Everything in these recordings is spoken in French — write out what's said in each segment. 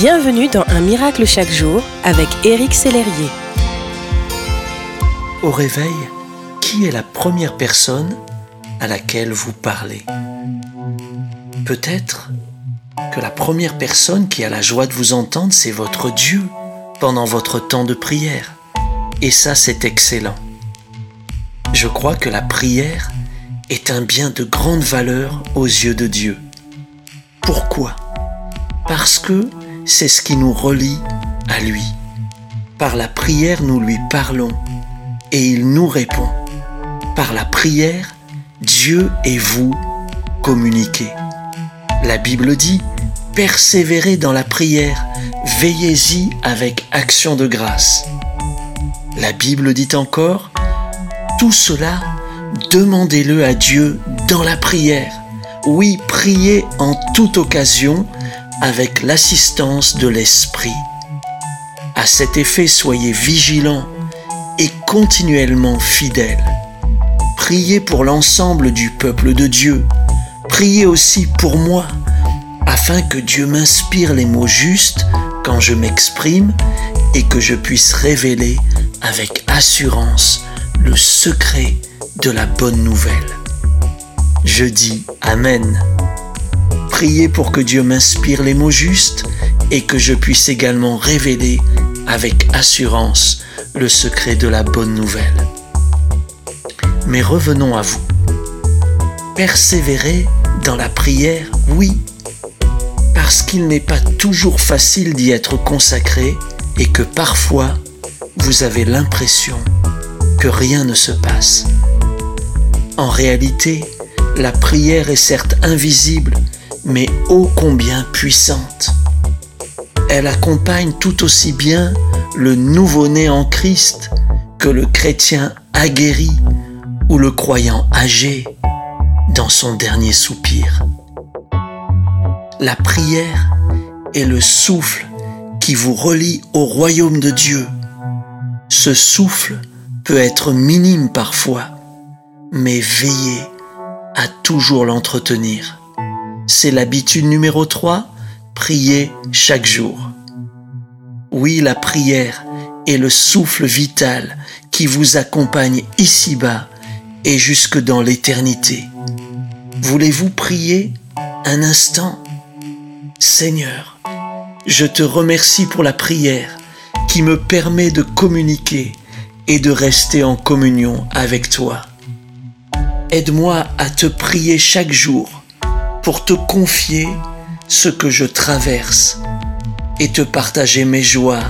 Bienvenue dans Un miracle chaque jour avec Éric Sellerier. Au réveil, qui est la première personne à laquelle vous parlez? Peut-être que la première personne qui a la joie de vous entendre, c'est votre Dieu pendant votre temps de prière. Et ça, c'est excellent. Je crois que la prière est un bien de grande valeur aux yeux de Dieu. Pourquoi? Parce que c'est ce qui nous relie à lui. Par la prière, nous lui parlons et il nous répond. Par la prière, Dieu et vous communiquez. La Bible dit, persévérez dans la prière, veillez-y avec action de grâce. La Bible dit encore, tout cela, demandez-le à Dieu dans la prière. Oui, priez en toute occasion avec l'assistance de l'Esprit. À cet effet, soyez vigilants et continuellement fidèles. Priez pour l'ensemble du peuple de Dieu. Priez aussi pour moi, afin que Dieu m'inspire les mots justes quand je m'exprime et que je puisse révéler avec assurance le secret de la bonne nouvelle. Je dis Amen. Priez pour que Dieu m'inspire les mots justes et que je puisse également révéler avec assurance le secret de la bonne nouvelle. Mais revenons à vous. Persévérer dans la prière, oui, parce qu'il n'est pas toujours facile d'y être consacré et que parfois vous avez l'impression que rien ne se passe. En réalité, la prière est certes invisible, mais ô combien puissante. Elle accompagne tout aussi bien le nouveau-né en Christ que le chrétien aguerri ou le croyant âgé dans son dernier soupir. La prière est le souffle qui vous relie au royaume de Dieu. Ce souffle peut être minime parfois, mais veillez à toujours l'entretenir. C'est l'habitude numéro 3, prier chaque jour. Oui, la prière est le souffle vital qui vous accompagne ici-bas et jusque dans l'éternité. Voulez-vous prier un instant? Seigneur, je te remercie pour la prière qui me permet de communiquer et de rester en communion avec toi. Aide-moi à te prier chaque jour pour te confier ce que je traverse et te partager mes joies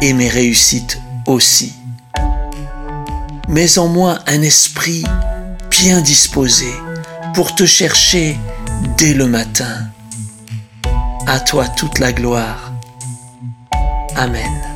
et mes réussites aussi. Mets en moi un esprit bien disposé pour te chercher dès le matin. À toi toute la gloire. Amen.